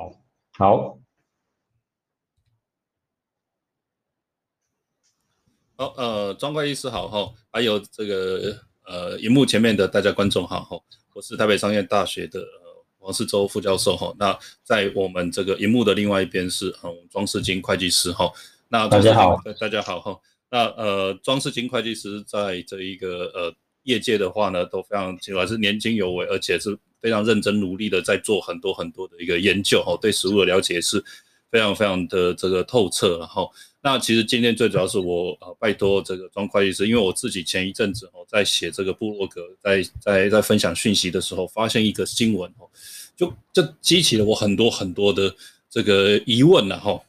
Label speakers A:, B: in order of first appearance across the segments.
A: 好，好，
B: 好，呃，庄会计师好哈，还有这个呃，荧幕前面的大家观众好哈，我是台北商业大学的王世洲副教授哈。那在我们这个荧幕的另外一边是嗯，庄世金会计师哈。那
A: 大家好，
B: 大家好哈。那呃，庄世金会计师在这一个呃业界的话呢，都非常起码是年轻有为，而且是。非常认真努力的在做很多很多的一个研究哦，对食物的了解是非常非常的这个透彻然后，那其实今天最主要是我呃拜托这个庄会计师，因为我自己前一阵子哦在写这个部落格，在在在分享讯息的时候，发现一个新闻哦，就就激起了我很多很多的这个疑问了哈，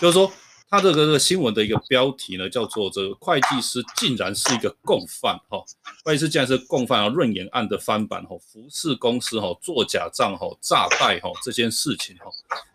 B: 就是说。他这个这个新闻的一个标题呢，叫做“这个会计师竟然是一个共犯”哈，会计师竟然是共犯啊！润眼案的翻版哈，服饰公司哈做假账哈诈贷哈这件事情哈，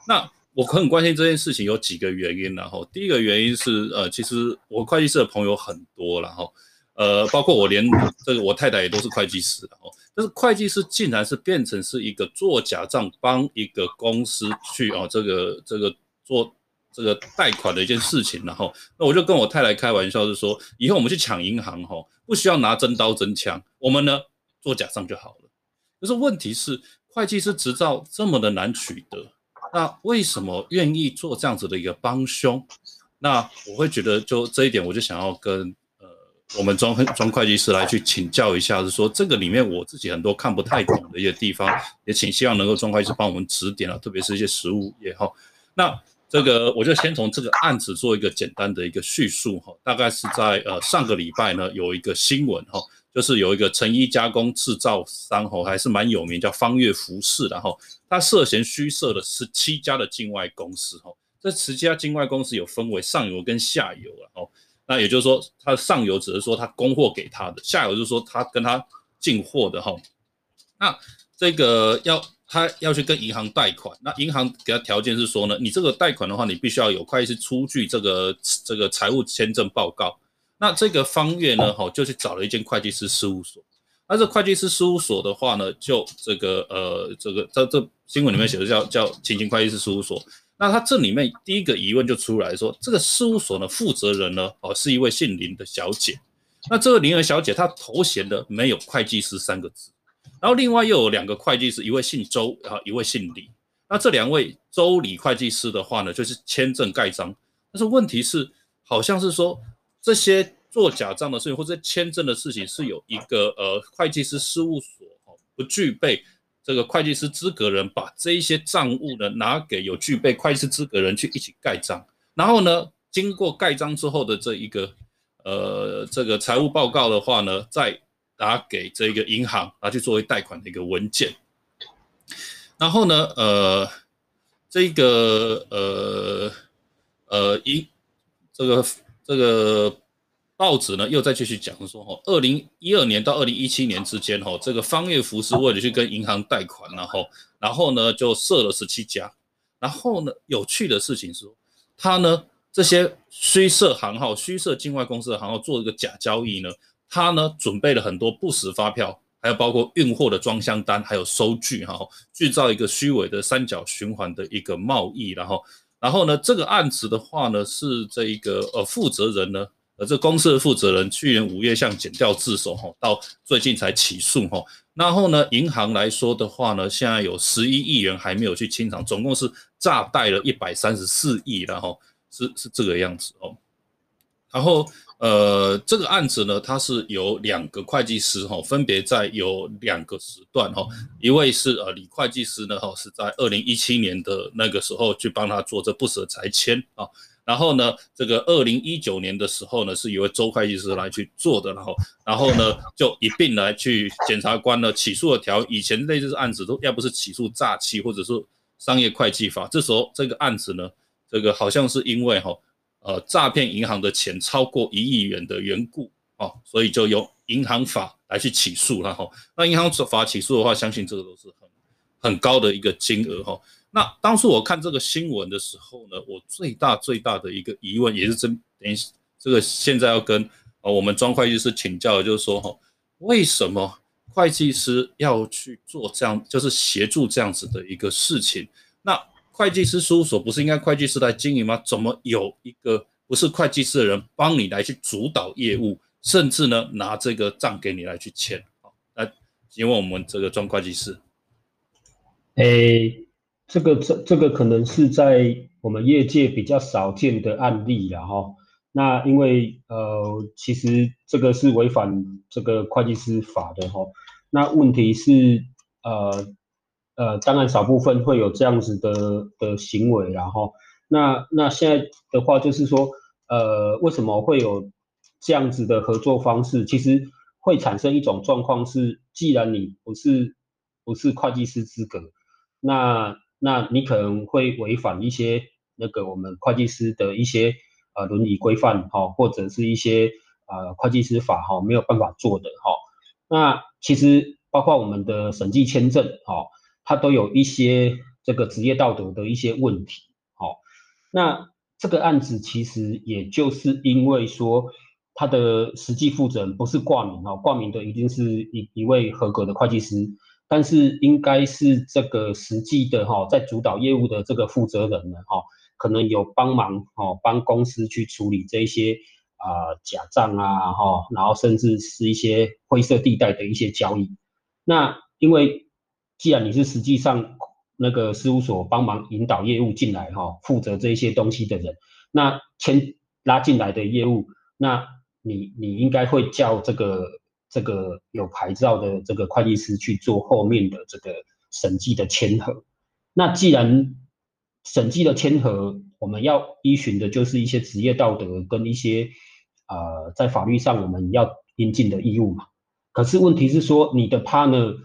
B: 那我很关心这件事情有几个原因然后第一个原因是呃，其实我会计师的朋友很多了哈，呃，包括我连这个我太太也都是会计师的哦，但是会计师竟然是变成是一个做假账帮一个公司去啊这个这个做。这个贷款的一件事情，然后那我就跟我太太开玩笑，是说以后我们去抢银行，哈，不需要拿真刀真枪，我们呢做假账就好了。可是问题是，会计师执照这么的难取得，那为什么愿意做这样子的一个帮凶？那我会觉得，就这一点，我就想要跟呃我们庄庄会计师来去请教一下，是说这个里面我自己很多看不太懂的一些地方，也请希望能够庄会计师帮我们指点啊，特别是一些实务也好，那。这个我就先从这个案子做一个简单的一个叙述哈，大概是在呃上个礼拜呢有一个新闻哈，就是有一个成衣加工制造商哈，还是蛮有名，叫方悦服饰，然后他涉嫌虚设了十七家的境外公司哈，这十七家境外公司有分为上游跟下游了哦，那也就是说，他上游只是说他供货给他的，下游就是说他跟他进货的哈，那这个要。他要去跟银行贷款，那银行给他条件是说呢，你这个贷款的话，你必须要有会计师出具这个这个财务签证报告。那这个方月呢，哈，就去找了一间会计师事务所。那这会计师事务所的话呢，就这个呃，这个在这新闻里面写的叫叫秦秦会计师事务所。那他这里面第一个疑问就出来说，这个事务所呢负责人呢，哦，是一位姓林的小姐。那这个林儿小姐她头衔的没有会计师三个字。然后另外又有两个会计师，一位姓周啊，一位姓李。那这两位周李会计师的话呢，就是签证盖章。但是问题是，好像是说这些做假账的事情或者签证的事情，是有一个呃会计师事务所哦，不具备这个会计师资格人，把这一些账务呢拿给有具备会计师资格人去一起盖章。然后呢，经过盖章之后的这一个呃这个财务报告的话呢，在拿给这个银行拿去作为贷款的一个文件，然后呢，呃，这个呃呃银这个这个报纸呢又再继续讲说，哈，二零一二年到二零一七年之间，哈，这个方月福是为了去跟银行贷款，然后然后呢就设了十七家，然后呢有趣的事情是，他呢这些虚设行号、虚设境外公司的行号做一个假交易呢。他呢准备了很多不实发票，还有包括运货的装箱单，还有收据，哈，制造一个虚伪的三角循环的一个贸易，然后，然后呢，这个案子的话呢，是这一个呃负责人呢，呃这公司的负责人去年五月向检调自首，哈，到最近才起诉，哈，然后呢，银行来说的话呢，现在有十一亿元还没有去清偿，总共是诈贷了一百三十四亿，然后是是这个样子哦，然后。呃，这个案子呢，它是由两个会计师哈，分别在有两个时段哈，一位是呃李会计师呢哈，是在二零一七年的那个时候去帮他做这不舍裁签啊，然后呢，这个二零一九年的时候呢，是一位周会计师来去做的，然后然后呢就一并来去检察官呢起诉了条以前类似案子都要不是起诉诈欺或者是商业会计法，这时候这个案子呢，这个好像是因为哈。呃，诈骗银行的钱超过一亿元的缘故，哦，所以就由银行法来去起诉了哈。那银行法起诉的话，相信这个都是很很高的一个金额哈。那当初我看这个新闻的时候呢，我最大最大的一个疑问，也是真等于这个现在要跟呃我们庄会计师请教的，就是说哈，为什么会计师要去做这样，就是协助这样子的一个事情？那会计师事务所不是应该会计师来经营吗？怎么有一个不是会计师的人帮你来去主导业务，甚至呢拿这个账给你来去签？好，来请问我们这个庄会计师。
A: 诶，这个这这个可能是在我们业界比较少见的案例了哈。那因为呃，其实这个是违反这个会计师法的哈。那问题是呃呃，当然少部分会有这样子的的行为，然后那那现在的话就是说，呃，为什么会有这样子的合作方式？其实会产生一种状况是，既然你不是不是会计师资格。那那你可能会违反一些那个我们会计师的一些呃伦理规范哈，或者是一些呃会计师法哈没有办法做的哈。那其实包括我们的审计签证哈，他都有一些这个职业道德的一些问题哈。那这个案子其实也就是因为说他的实际负责人不是挂名哦，挂名的一定是一一位合格的会计师。但是应该是这个实际的哈，在主导业务的这个负责人呢哈，可能有帮忙哈，帮公司去处理这些啊假账啊哈，然后甚至是一些灰色地带的一些交易。那因为既然你是实际上那个事务所帮忙引导业务进来哈，负责这些东西的人，那签拉进来的业务，那你你应该会叫这个。这个有牌照的这个会计师去做后面的这个审计的签核。那既然审计的签核，我们要依循的就是一些职业道德跟一些呃在法律上我们要应尽的义务嘛。可是问题是说，你的 partner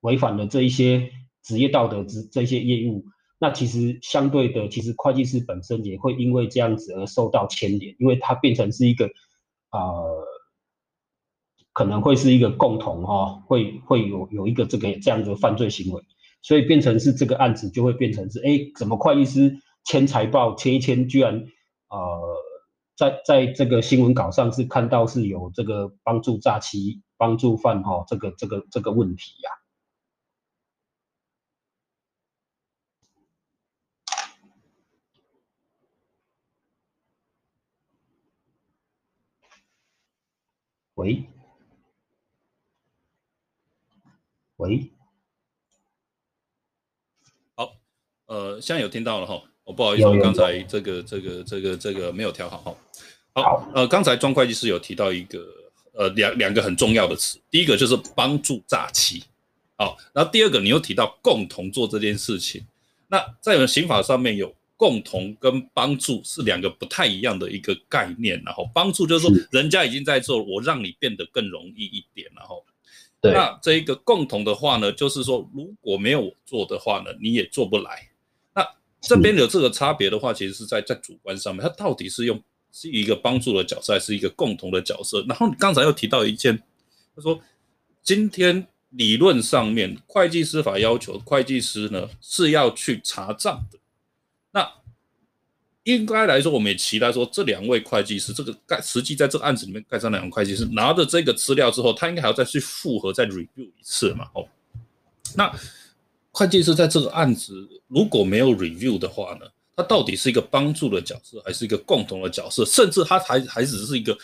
A: 违反了这一些职业道德之这些业务，那其实相对的，其实会计师本身也会因为这样子而受到牵连，因为它变成是一个呃。可能会是一个共同哈，会会有有一个这个这样子的犯罪行为，所以变成是这个案子就会变成是，哎，怎么会计师签财报签一签，居然呃在在这个新闻稿上是看到是有这个帮助诈欺、帮助犯哈这个这个这个问题呀？喂？喂，
B: 好，呃，现在有听到了哈，我不好意思，我刚才这个这个这个这个没有调好哈。好，呃，刚才庄会计师有提到一个呃两两个很重要的词，第一个就是帮助诈欺，好，然后第二个你又提到共同做这件事情，那在我们刑法上面有共同跟帮助是两个不太一样的一个概念，然后帮助就是说人家已经在做，我让你变得更容易一点，然后。那这一个共同的话呢，就是说，如果没有我做的话呢，你也做不来。那这边有这个差别的话，其实是在在主观上面，它到底是用是一个帮助的角色，还是一个共同的角色？然后你刚才又提到一件，他说今天理论上面会计师法要求会计师呢是要去查账的，那。应该来说，我们也期待说，这两位会计师，这个盖实际在这个案子里面盖上两位会计师拿着这个资料之后，他应该还要再去复核、再 review 一次嘛？哦，那会计师在这个案子如果没有 review 的话呢，他到底是一个帮助的角色，还是一个共同的角色？甚至他还还只是一个，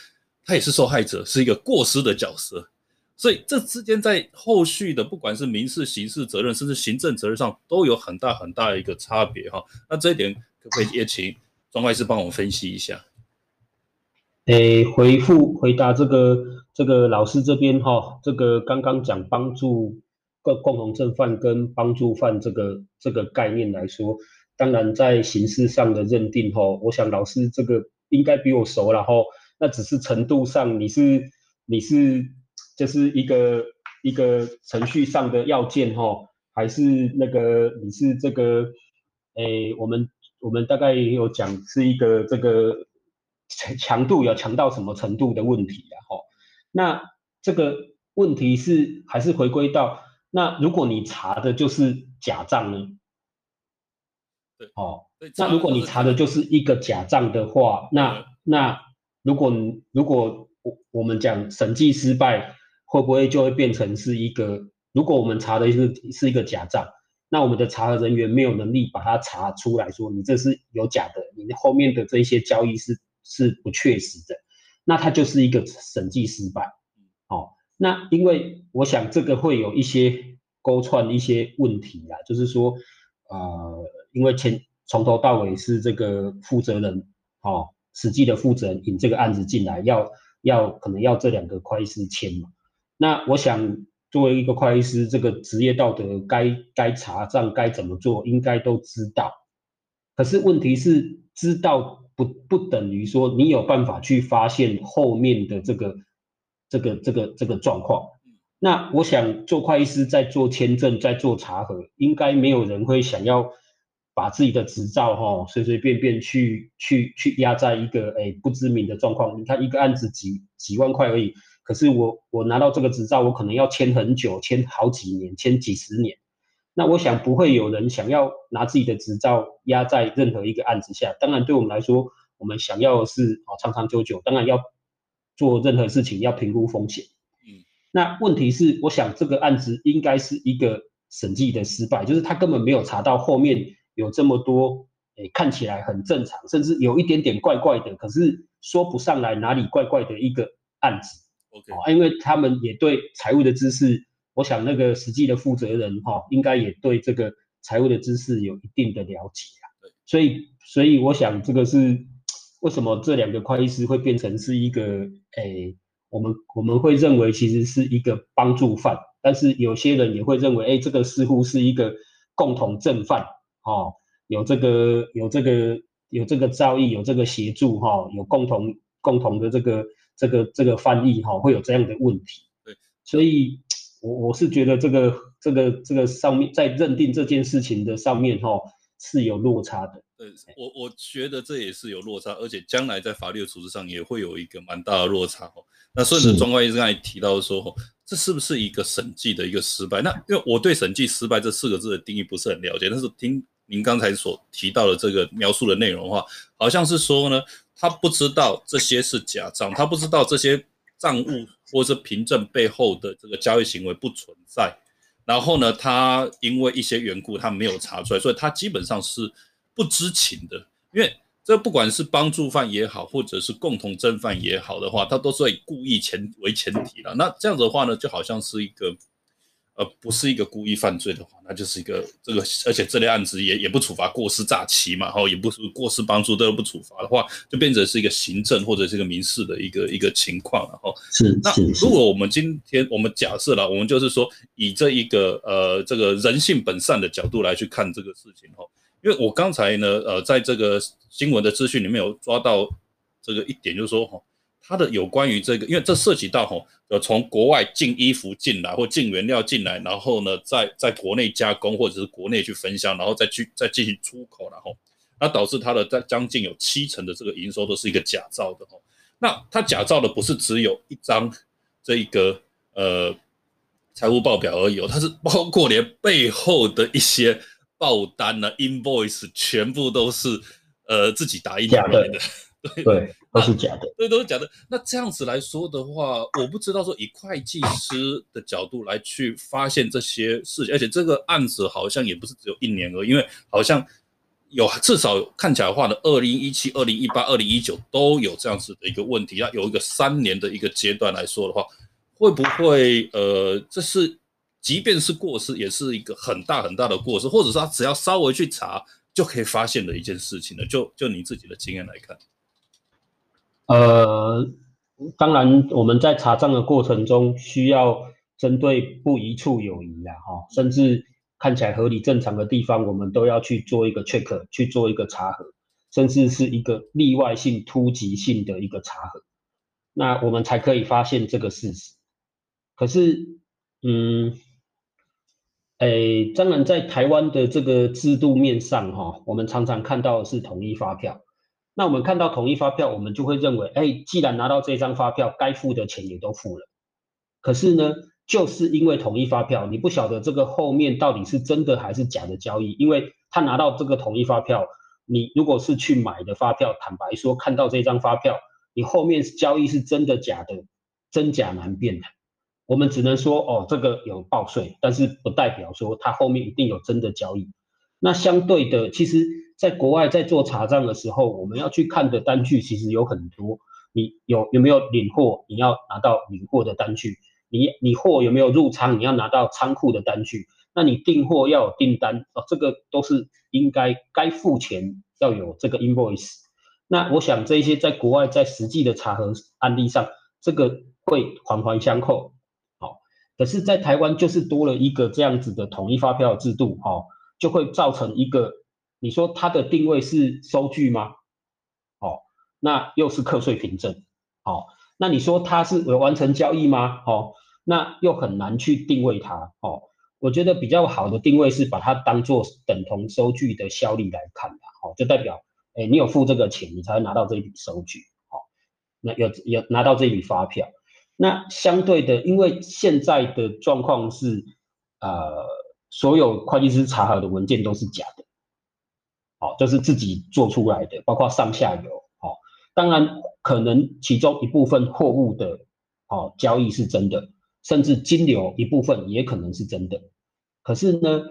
B: 他也是受害者，是一个过失的角色。所以这之间在后续的不管是民事、刑事责任，甚至行政责任上，都有很大很大的一个差别哈。那这一点可不可以也请？庄外师帮我分析一下。
A: 诶，回复回答这个这个老师这边哈，这个刚刚讲帮助共共同正犯跟帮助犯这个这个概念来说，当然在形式上的认定哈，我想老师这个应该比我熟了哈。那只是程度上，你是你是就是一个一个程序上的要件哈，还是那个你是这个诶我们。我们大概也有讲是一个这个强强度要强到什么程度的问题啊？哈，那这个问题是还是回归到那如果你查的就是假账呢？
B: 对，
A: 哦，那如果你查的就是一个假账的话，那那如果如果我我们讲审计失败，会不会就会变成是一个？如果我们查的是是一个假账？那我们的查核人员没有能力把它查出来说你这是有假的，你后面的这些交易是是不确实的，那它就是一个审计失败。哦，那因为我想这个会有一些勾串一些问题啊，就是说，呃，因为前从头到尾是这个负责人，哦，实际的负责人引这个案子进来，要要可能要这两个会计师签嘛。那我想。作为一个会计师，这个职业道德该该查账该怎么做，应该都知道。可是问题是，知道不不等于说你有办法去发现后面的这个这个这个这个状况。那我想做会计师在做签证，在做查核，应该没有人会想要把自己的执照哈随随便便去去去压在一个哎不知名的状况。你看一个案子几几万块而已。可是我我拿到这个执照，我可能要签很久，签好几年，签几十年。那我想不会有人想要拿自己的执照压在任何一个案子下。当然，对我们来说，我们想要的是哦长长久久。当然要做任何事情要评估风险。嗯。那问题是，我想这个案子应该是一个审计的失败，就是他根本没有查到后面有这么多诶看起来很正常，甚至有一点点怪怪的，可是说不上来哪里怪怪的一个案子。
B: 哦，
A: 因为他们也对财务的知识，我想那个实际的负责人哈，应该也对这个财务的知识有一定的了解所以所以我想这个是为什么这两个会计师会变成是一个诶，我们我们会认为其实是一个帮助犯，但是有些人也会认为，哎，这个似乎是一个共同正犯，哦，有这个有这个有这个造诣，有这个协助哈，有共同共同的这个。这个这个翻译哈会有这样的问题，
B: 对，
A: 所以我我是觉得这个这个这个上面在认定这件事情的上面哈是有落差的。
B: 对我我觉得这也是有落差，而且将来在法律的处置上也会有一个蛮大的落差哦。那顺着庄官医生刚才提到说，这是不是一个审计的一个失败？那因为我对审计失败这四个字的定义不是很了解，但是听您刚才所提到的这个描述的内容的话，好像是说呢。他不知道这些是假账，他不知道这些账务或者是凭证背后的这个交易行为不存在。然后呢，他因为一些缘故，他没有查出来，所以他基本上是不知情的。因为这不管是帮助犯也好，或者是共同正犯也好的话，他都是以故意前为前提了。那这样子的话呢，就好像是一个。而不是一个故意犯罪的话，那就是一个这个，而且这类案子也也不处罚过失诈欺嘛，然后也不是过失帮助都不处罚的话，就变成是一个行政或者是一个民事的一个一个情况，然后
A: 是
B: 那如果我们今天我们假设了，我们就是说以这一个呃这个人性本善的角度来去看这个事情哈，因为我刚才呢呃在这个新闻的资讯里面有抓到这个一点，就是说哈。它的有关于这个，因为这涉及到吼，呃，从国外进衣服进来或进原料进来，然后呢，在在国内加工或者是国内去分销，然后再去再进行出口，然后那导致它的在将近有七成的这个营收都是一个假造的吼。那它假造的不是只有一张这一个呃财务报表而已哦，它是包括连背后的一些报单呢，invoice 全部都是呃自己打印出来的。
A: 对，都是假的。
B: 对，都是假的。那这样子来说的话，我不知道说以会计师的角度来去发现这些事情，而且这个案子好像也不是只有一年而已，因为好像有至少看起来的话呢，二零一七、二零一八、二零一九都有这样子的一个问题，要有一个三年的一个阶段来说的话，会不会呃，这是即便是过失，也是一个很大很大的过失，或者说他只要稍微去查就可以发现的一件事情呢？就就你自己的经验来看。
A: 呃，当然，我们在查账的过程中，需要针对不一处有疑啊，哈，甚至看起来合理正常的地方，我们都要去做一个 check，去做一个查核，甚至是一个例外性、突击性的一个查核，那我们才可以发现这个事实。可是，嗯，哎，当然，在台湾的这个制度面上，哈，我们常常看到的是统一发票。那我们看到统一发票，我们就会认为，哎，既然拿到这张发票，该付的钱也都付了。可是呢，就是因为统一发票，你不晓得这个后面到底是真的还是假的交易，因为他拿到这个统一发票，你如果是去买的发票，坦白说，看到这张发票，你后面交易是真的假的，真假难辨的。我们只能说哦，这个有报税，但是不代表说它后面一定有真的交易。那相对的，其实在国外在做查账的时候，我们要去看的单据其实有很多。你有有没有领货？你要拿到领货的单据。你你货有没有入仓？你要拿到仓库的单据。那你订货要有订单哦，这个都是应该该付钱要有这个 invoice。那我想这些在国外在实际的查核案例上，这个会环环相扣。好，可是，在台湾就是多了一个这样子的统一发票制度，哈，就会造成一个，你说它的定位是收据吗？哦，那又是课税凭证，好，那你说它是有完成交易吗？哦，那又很难去定位它，哦，我觉得比较好的定位是把它当做等同收据的效力来看的，哦，就代表。哎，你有付这个钱，你才会拿到这笔收据，好，那有有拿到这笔发票。那相对的，因为现在的状况是，呃，所有会计师查核的文件都是假的，哦，就是自己做出来的，包括上下游，好，当然可能其中一部分货物的，哦，交易是真的，甚至金流一部分也可能是真的。可是呢，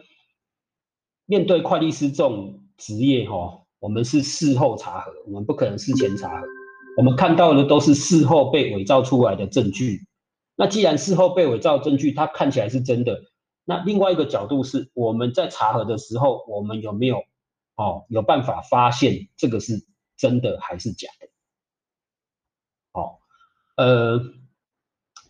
A: 面对会计师这种职业，哈。我们是事后查核，我们不可能事前查核。我们看到的都是事后被伪造出来的证据。那既然事后被伪造证据，它看起来是真的，那另外一个角度是，我们在查核的时候，我们有没有哦有办法发现这个是真的还是假的？哦，呃，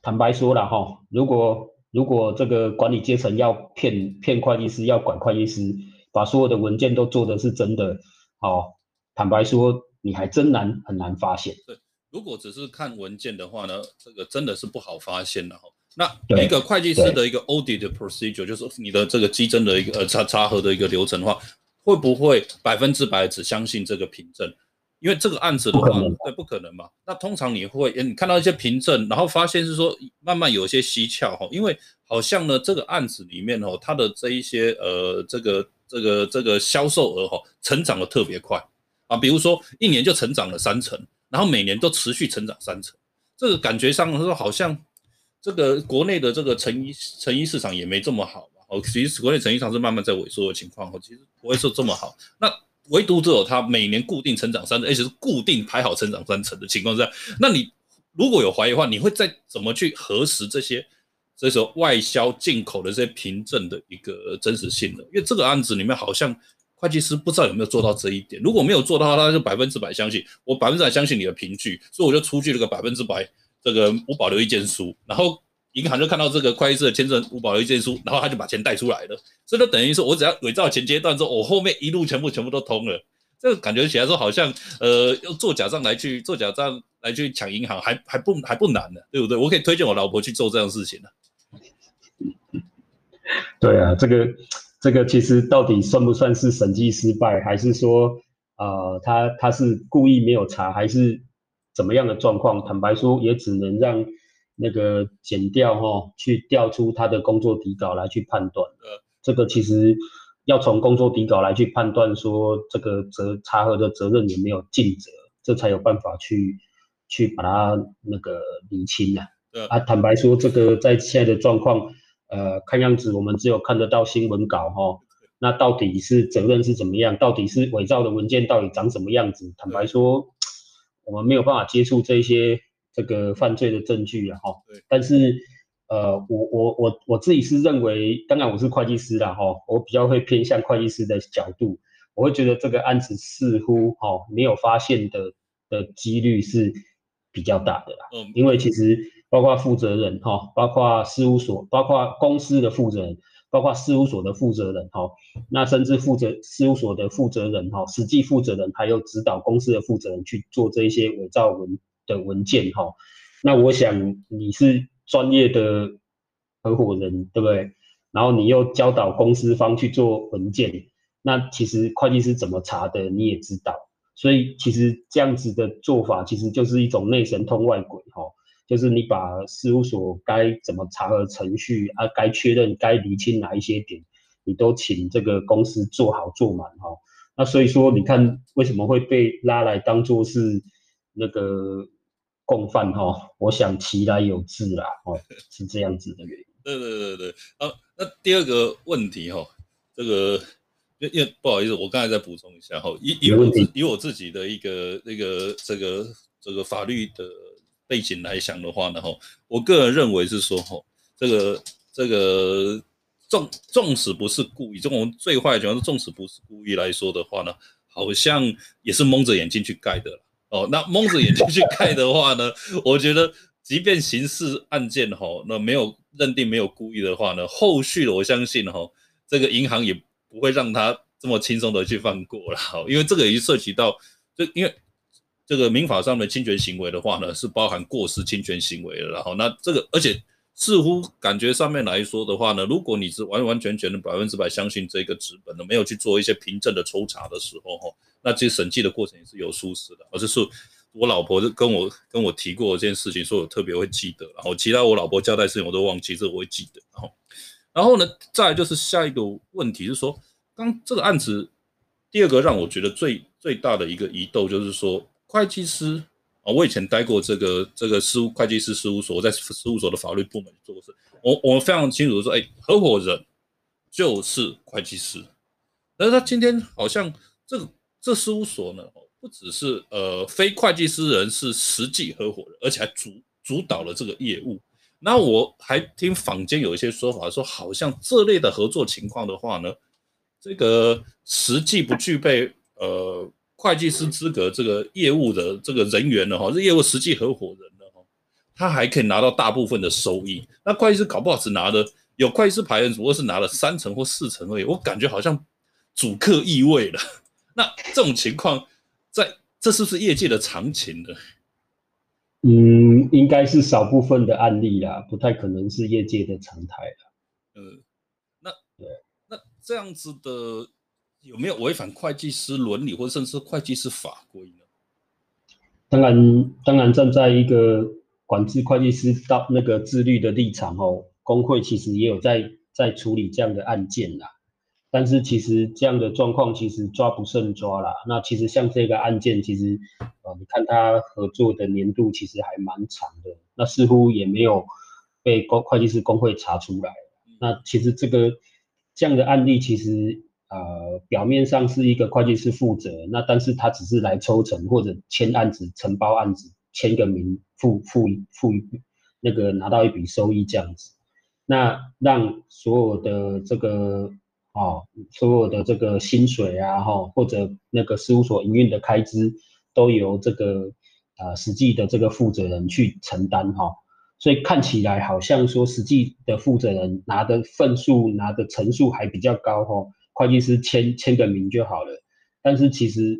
A: 坦白说了哈，如果如果这个管理阶层要骗骗会计师，要管会计师，把所有的文件都做的是真的。哦，坦白说，你还真难很难发现。
B: 对，如果只是看文件的话呢，这个真的是不好发现的哈。那一个会计师的一个 audit procedure，就是你的这个基征的一个呃查查核的一个流程的话，会不会百分之百只相信这个凭证？因为这个案子的话，对，不可能嘛。那通常你会，你看到一些凭证，然后发现是说慢慢有些蹊跷哈，因为好像呢这个案子里面哦，它的这一些呃这个。这个这个销售额哈，成长的特别快啊，比如说一年就成长了三成，然后每年都持续成长三成，这个感觉上说好像这个国内的这个成衣成衣市场也没这么好嘛，哦，其实国内成衣市场是慢慢在萎缩的情况，哦，其实不会说这么好，那唯独只有它每年固定成长三成，而且是固定排好成长三成的情况下，那你如果有怀疑的话，你会再怎么去核实这些？所以说，外销进口的这些凭证的一个真实性的，因为这个案子里面好像会计师不知道有没有做到这一点。如果没有做到，他就百分之百相信我，百分之百相信你的凭据，所以我就出具了个百分之百这个无保留意见书。然后银行就看到这个会计师的签证无保留意见书，然后他就把钱贷出来了。所以就等于说我只要伪造前阶段之后，我后面一路全部全部都通了。这个感觉起来说好像呃，用做假账来去做假账来去抢银行，还还不还不难呢，对不对？我可以推荐我老婆去做这样事情的。
A: 对啊，这个这个其实到底算不算是审计失败，还是说呃他他是故意没有查，还是怎么样的状况？坦白说，也只能让那个剪掉哈，去调出他的工作底稿来去判断。呃，这个其实要从工作底稿来去判断说这个责查核的责任有没有尽责，这才有办法去去把它那个理清啊。啊，坦白说，这个在现在的状况。呃，看样子我们只有看得到新闻稿哈，那到底是责任是怎么样？到底是伪造的文件到底长什么样子？坦白说，我们没有办法接触这些这个犯罪的证据啊哈。但是呃，我我我我自己是认为，当然我是会计师啦哈，我比较会偏向会计师的角度，我会觉得这个案子似乎哈没有发现的的几率是比较大的啦。嗯，因为其实。包括负责人哈，包括事务所，包括公司的负责人，包括事务所的负责人哈，那甚至负责事务所的负责人哈，实际负责人还有指导公司的负责人去做这一些伪造文的文件哈，那我想你是专业的合伙人对不对？然后你又教导公司方去做文件，那其实会计师怎么查的你也知道，所以其实这样子的做法其实就是一种内神通外鬼哈。就是你把事务所该怎么查的程序啊，该确认、该厘清哪一些点，你都请这个公司做好做满哈。那所以说，你看为什么会被拉来当做是那个共犯哈，我想其来有自啦，哦，是这样子的原因。
B: 对对对对，好，那第二个问题哈，这个因因为不好意思，我刚才再补充一下哈，以以我自以我自己的一个那个这个这个法律的背景来想的话呢哈，我个人认为是说哈，这个这个纵纵使不是故意，这种最坏的情况是纵使不是故意来说的话呢，好像也是蒙着眼睛去盖的哦。那蒙着眼睛去盖的话呢，我觉得即便刑事案件哈，那没有。认定没有故意的话呢，后续的我相信哈，这个银行也不会让他这么轻松的去放过了，因为这个已经涉及到，就因为这个民法上的侵权行为的话呢，是包含过失侵权行为的，然后那这个而且似乎感觉上面来说的话呢，如果你是完完全全的百分之百相信这个纸本的，没有去做一些凭证的抽查的时候哈，那其实审计的过程也是有疏失的，而是说。我老婆跟我跟我提过这件事情，说我特别会记得，然后其他我老婆交代事情我都忘记，这我会记得。然后，然后呢，再就是下一个问题是说，刚这个案子第二个让我觉得最最大的一个疑窦就是说，会计师啊，我以前待过这个这个事务会计师事务所，我在事务所的法律部门做过事，我我非常清楚的说，哎，合伙人就是会计师，但是他今天好像这个这事务所呢？不只是呃非会计师人是实际合伙人，而且还主主导了这个业务。那我还听坊间有一些说法，说好像这类的合作情况的话呢，这个实际不具备呃会计师资格这个业务的这个人员呢，哈，这业务实际合伙人的，哈，他还可以拿到大部分的收益。那会计师搞不好只拿的有会计师牌的，只不过是拿了三成或四成而已。我感觉好像主客意味了。那这种情况。在这是不是业界的常情呢？
A: 嗯，应该是少部分的案例啦，不太可能是业界的常态了。
B: 嗯，那对，那这样子的有没有违反会计师伦理或者甚至会计师法规呢？
A: 当然，当然站在一个管制会计师到那个自律的立场哦，工会其实也有在在处理这样的案件啦。但是其实这样的状况其实抓不胜抓啦。那其实像这个案件，其实呃，你看他合作的年度其实还蛮长的，那似乎也没有被公会计师工会查出来。那其实这个这样的案例，其实呃表面上是一个会计师负责，那但是他只是来抽成或者签案子、承包案子、签个名、付付付那个拿到一笔收益这样子，那让所有的这个。哦，所有的这个薪水啊，哈，或者那个事务所营运的开支，都由这个呃实际的这个负责人去承担哈。所以看起来好像说实际的负责人拿的份数、拿的层数还比较高哈，会计师签签个名就好了。但是其实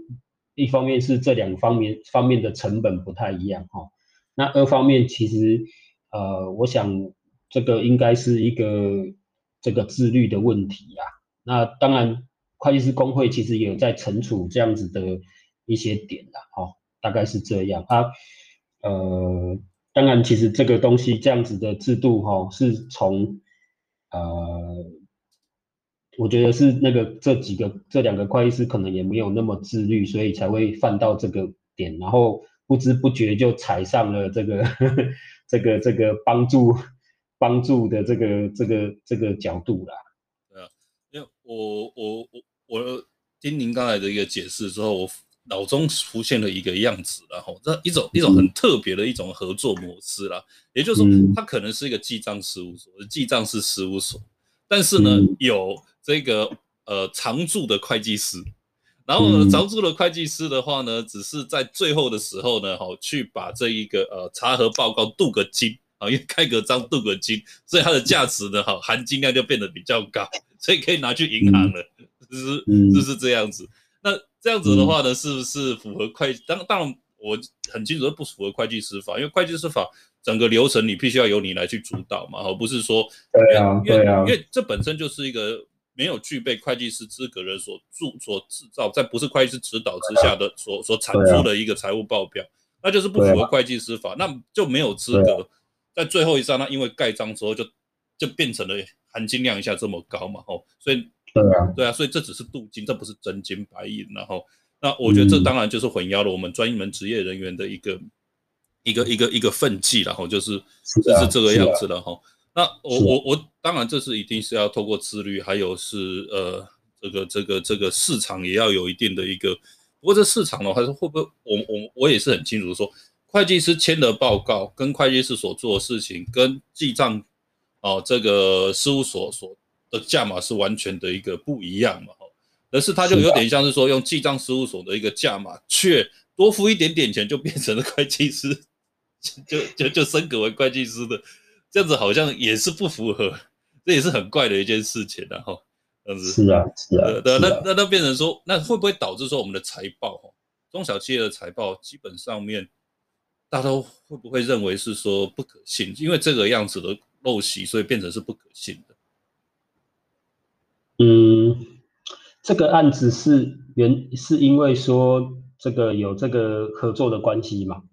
A: 一方面是这两方面方面的成本不太一样哈。那二方面其实呃，我想这个应该是一个这个自律的问题呀。那当然，会计师工会其实也有在惩处这样子的一些点的，哈，大概是这样啊。呃，当然，其实这个东西这样子的制度，哈，是从呃，我觉得是那个这几个这两个会计师可能也没有那么自律，所以才会犯到这个点，然后不知不觉就踩上了这个 这个这个帮助帮助的这个这个这个角度啦。
B: 因为我我我我听您刚才的一个解释之后，我脑中浮现了一个样子，然后这一种一种很特别的一种合作模式啦，也就是说，它可能是一个记账事务所，记账是事务所，但是呢，有这个呃常驻的会计师，然后常驻的会计师的话呢，只是在最后的时候呢，好去把这一个呃查核报告镀个金。因为开个章镀个金，所以它的价值呢，哈，含金量就变得比较高，所以可以拿去银行了，就是就是这样子。那这样子的话呢，是不是符合会？当当然，我很清楚不符合会计师法，因为会计师法整个流程你必须要由你来去主导嘛，而不是说，
A: 对啊，对啊，
B: 因为这本身就是一个没有具备会计师资格的所铸所制造，在不是会计师指导之下的所所产出的一个财务报表，那就是不符合会计师法，那就没有资格。在最后一刹那，因为盖章之后就就变成了含金量一下这么高嘛，吼，所以
A: 对啊，
B: 对啊，所以这只是镀金，这不是真金白银，然后那我觉得这当然就是混淆了我们专门职业人员的一个一个一个一个分际然后就是
A: 是
B: 就是这个样子了哈。那我
A: 啊
B: 我我当然这是一定是要透过自律，还有是呃这个这个这个市场也要有一定的一个。不过这市场的话，是会不会我我我也是很清楚地说，会计师签的报告跟会计师所做的事情跟记账哦这个事务所所的价码是完全的一个不一样嘛哈。但是他就有点像是说用记账事务所的一个价码，却多付一点点钱就变成了会计师，就就就升格为会计师的，这样子好像也是不符合，这也是很怪的一件事情然后这样子。
A: 是啊是啊
B: 呃，对，
A: 是啊
B: 那那那变成说，那会不会导致说我们的财报哈，中小企业的财报基本上面，大家都会不会认为是说不可信？因为这个样子的陋习，所以变成是不可信的。
A: 嗯，这个案子是原是因为说这个有这个合作的关系嘛？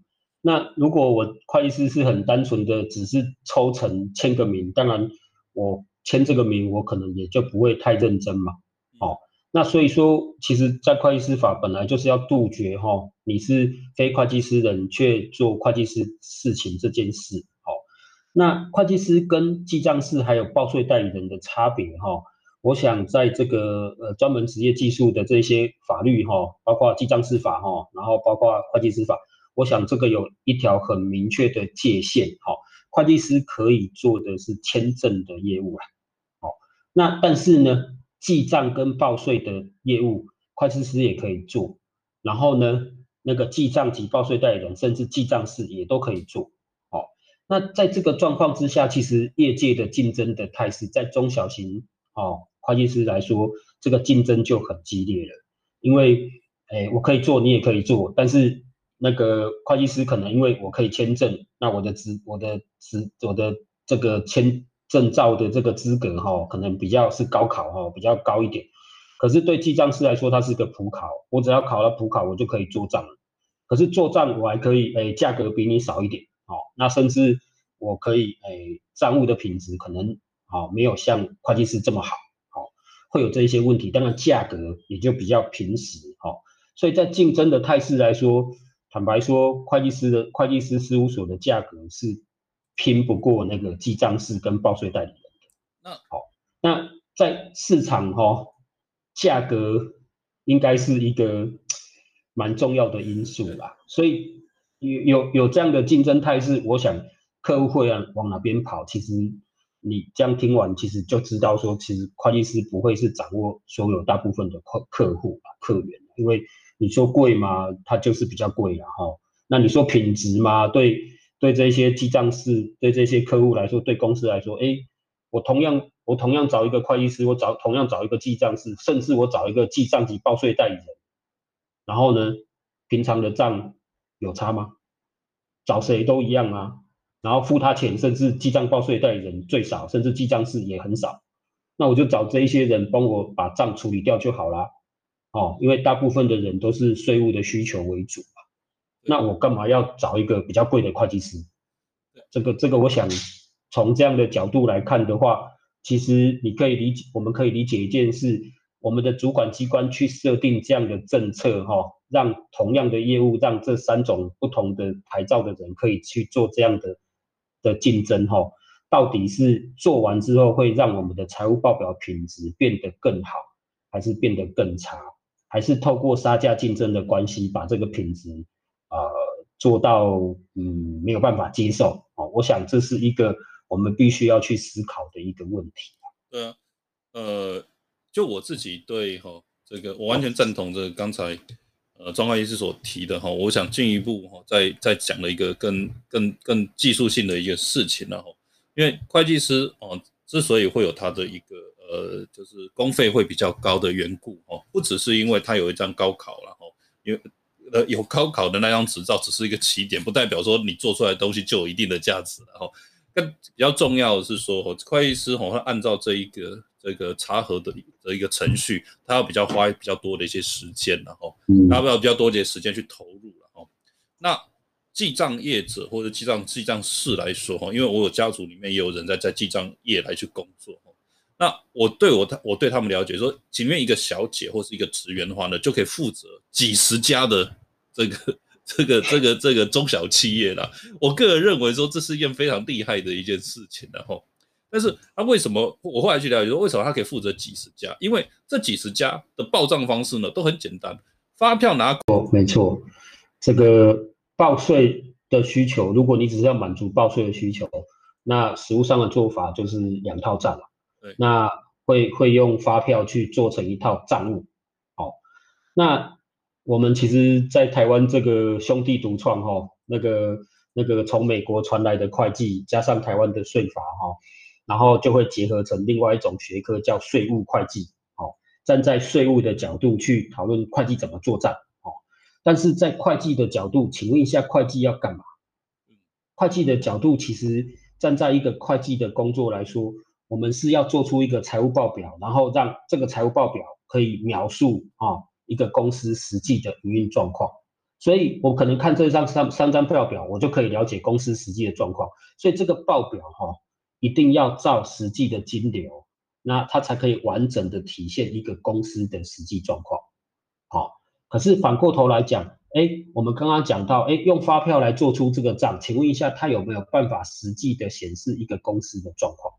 A: 那如果我会计师是很单纯的，只是抽成签个名，当然我签这个名，我可能也就不会太认真嘛。哦，那所以说，其实，在会计师法本来就是要杜绝哈、哦，你是非会计师人却做会计师事情这件事。哦，那会计师跟记账师还有报税代理人的差别哈、哦。我想在这个呃专门职业技术的这些法律哈，包括记账师法哈，然后包括会计师法，我想这个有一条很明确的界限哈。会计师可以做的是签证的业务啊，好，那但是呢，记账跟报税的业务，会计师也可以做，然后呢，那个记账及报税代理人甚至记账师也都可以做，好，那在这个状况之下，其实业界的竞争的态势在中小型哦。会计师来说，这个竞争就很激烈了，因为，诶，我可以做，你也可以做，但是那个会计师可能因为我可以签证，那我的资、我的资、我的这个签证照的这个资格哈、哦，可能比较是高考哈、哦，比较高一点。可是对记账师来说，它是个普考，我只要考了普考，我就可以做账了。可是做账我还可以，诶，价格比你少一点，哦，那甚至我可以，诶，账务的品质可能，哦，没有像会计师这么好。会有这一些问题，当然价格也就比较平实，哈、哦，所以在竞争的态势来说，坦白说，会计师的会计师事务所的价格是拼不过那个记账师跟报税代理人的。
B: 那
A: 好、哦，那在市场哈、哦，价格应该是一个蛮重要的因素啦，所以有有有这样的竞争态势，我想客户会啊往哪边跑，其实。你这样听完，其实就知道说，其实会计师不会是掌握所有大部分的客客户、客源，因为你说贵嘛，它就是比较贵了哈。那你说品质嘛，对对这些记账师、对这些客户来说，对公司来说，哎，我同样我同样找一个会计师，我找同样找一个记账师，甚至我找一个记账及报税代理人，然后呢，平常的账有差吗？找谁都一样啊。然后付他钱，甚至记账报税代理人最少，甚至记账师也很少。那我就找这一些人帮我把账处理掉就好啦。哦，因为大部分的人都是税务的需求为主嘛。那我干嘛要找一个比较贵的会计师？这个这个，我想从这样的角度来看的话，其实你可以理解，我们可以理解一件事：我们的主管机关去设定这样的政策，哈、哦，让同样的业务，让这三种不同的牌照的人可以去做这样的。的竞争哈，到底是做完之后会让我们的财务报表品质变得更好，还是变得更差？还是透过杀价竞争的关系，把这个品质呃做到嗯没有办法接受哦？我想这是一个我们必须要去思考的一个问题。
B: 对啊，呃，就我自己对哈这个，我完全赞同这个刚才。呃，庄会计师所提的哈，我想进一步哈，再再讲了一个更更更技术性的一个事情了哈，因为会计师哦，之所以会有他的一个呃，就是工费会比较高的缘故哦，不只是因为他有一张高考了哈，因为呃有高考的那张执照只是一个起点，不代表说你做出来东西就有一定的价值了哈。更比较重要的是说，会计师哦会按照这一个。这个查核的的一个程序，他要比较花比较多的一些时间，然后他要比较多一些时间去投入了哦。那记账业者或者记账记账室来说哈，因为我有家族里面也有人在在记账业来去工作哈。那我对我他我对他们了解说，里面一个小姐或是一个职员的话呢，就可以负责几十家的这个这个这个这个中小企业啦。我个人认为说这是一件非常厉害的一件事情，然后，但是他为什么我后来去了解说为什么他可以负责几十家？因为这几十家的报账方式呢都很简单，发票拿
A: 哦，没错，这个报税的需求，如果你只是要满足报税的需求，那实务上的做法就是两套账了。
B: 对，
A: 那会会用发票去做成一套账务。好，那我们其实，在台湾这个兄弟独创哈，那个那个从美国传来的会计，加上台湾的税法哈，然后就会结合成另外一种学科叫税务会计。好，站在税务的角度去讨论会计怎么做账。好，但是在会计的角度，请问一下，会计要干嘛？会计的角度其实。站在一个会计的工作来说，我们是要做出一个财务报表，然后让这个财务报表可以描述啊一个公司实际的营运状况。所以我可能看这张三三张报表，我就可以了解公司实际的状况。所以这个报表哈，一定要照实际的金流，那它才可以完整的体现一个公司的实际状况。好，可是反过头来讲。哎，我们刚刚讲到，哎，用发票来做出这个账，请问一下，它有没有办法实际的显示一个公司的状况？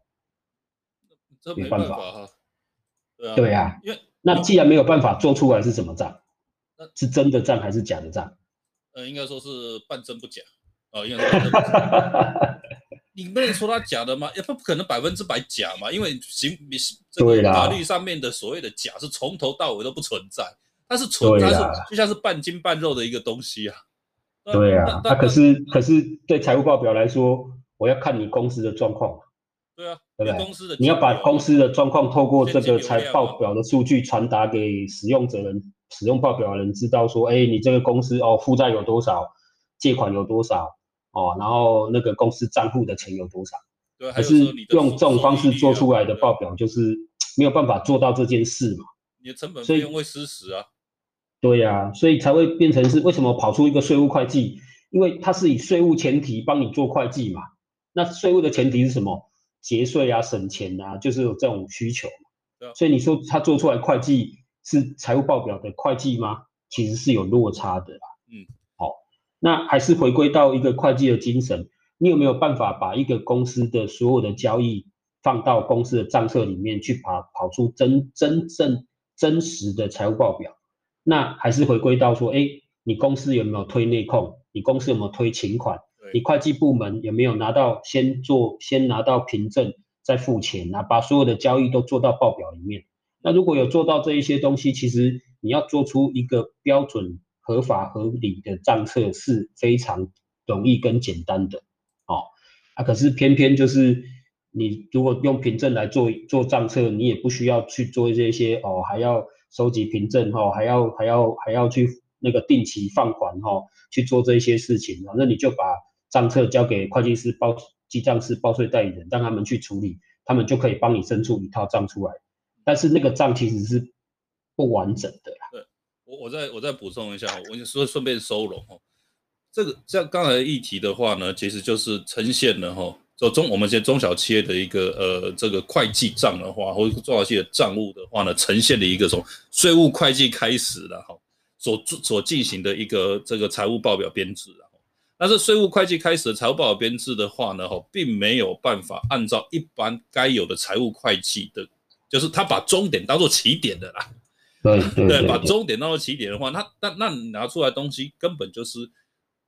B: 这没办法哈。对啊。
A: 对啊。因为那既然没有办法做出来，是什么账？是真的账还是假的账？
B: 呃，应该说是半真不假。哦，应该是半真不假。你不能说它假的吗？也不不可能百分之百假嘛，因为行，这个法律上面的所谓的假是从头到尾都不存在。它是存，它是就像是半筋半肉的一个东西啊。
A: 对啊，那可是可是对财务报表来说，我要看你公司的状况。
B: 对啊，
A: 对不
B: 对？公司的
A: 你要把公司的状况透过这个财报表的数据传达给使用者人，使用报表的人知道说，哎，你这个公司哦，负债有多少，借款有多少哦，然后那个公司账户的钱有多少。
B: 对，
A: 可是用这种方式做出来的报表，就是没有办法做到这件事嘛。
B: 你的成本费用会失实啊。
A: 对呀，所以才会变成是为什么跑出一个税务会计？因为它是以税务前提帮你做会计嘛。那税务的前提是什么？节税啊，省钱啊，就是有这种需求嘛。所以你说他做出来会计是财务报表的会计吗？其实是有落差的啦。嗯，好，那还是回归到一个会计的精神，你有没有办法把一个公司的所有的交易放到公司的账册里面去跑跑出真真正真实的财务报表？那还是回归到说，哎，你公司有没有推内控？你公司有没有推请款？你会计部门有没有拿到先做，先拿到凭证再付钱啊？把所有的交易都做到报表里面。那如果有做到这一些东西，其实你要做出一个标准、合法、合理的账册是非常容易跟简单的。哦，啊，可是偏偏就是你如果用凭证来做做账册，你也不需要去做这些哦，还要。收集凭证哈，还要还要还要去那个定期放款哈，去做这些事情，反正你就把账册交给会计师、报记账师、报税代理人，让他们去处理，他们就可以帮你生出一套账出来。但是那个账其实是不完整的啦。
B: 我再我再补充一下，我说顺便收拢哦，这个像刚才议题的话呢，其实就是呈现了哈。就中我们这些中小企业的一个呃这个会计账的话，或者中小企业的账务的话呢，呈现的一个从税务会计开始的哈，所所进行的一个这个财务报表编制啊。但是税务会计开始的财务报表编制的话呢，哈，并没有办法按照一般该有的财务会计的，就是他把终点当做起点的啦。
A: 对
B: 对，把终点当做起点的话，那那那你拿出来东西根本就是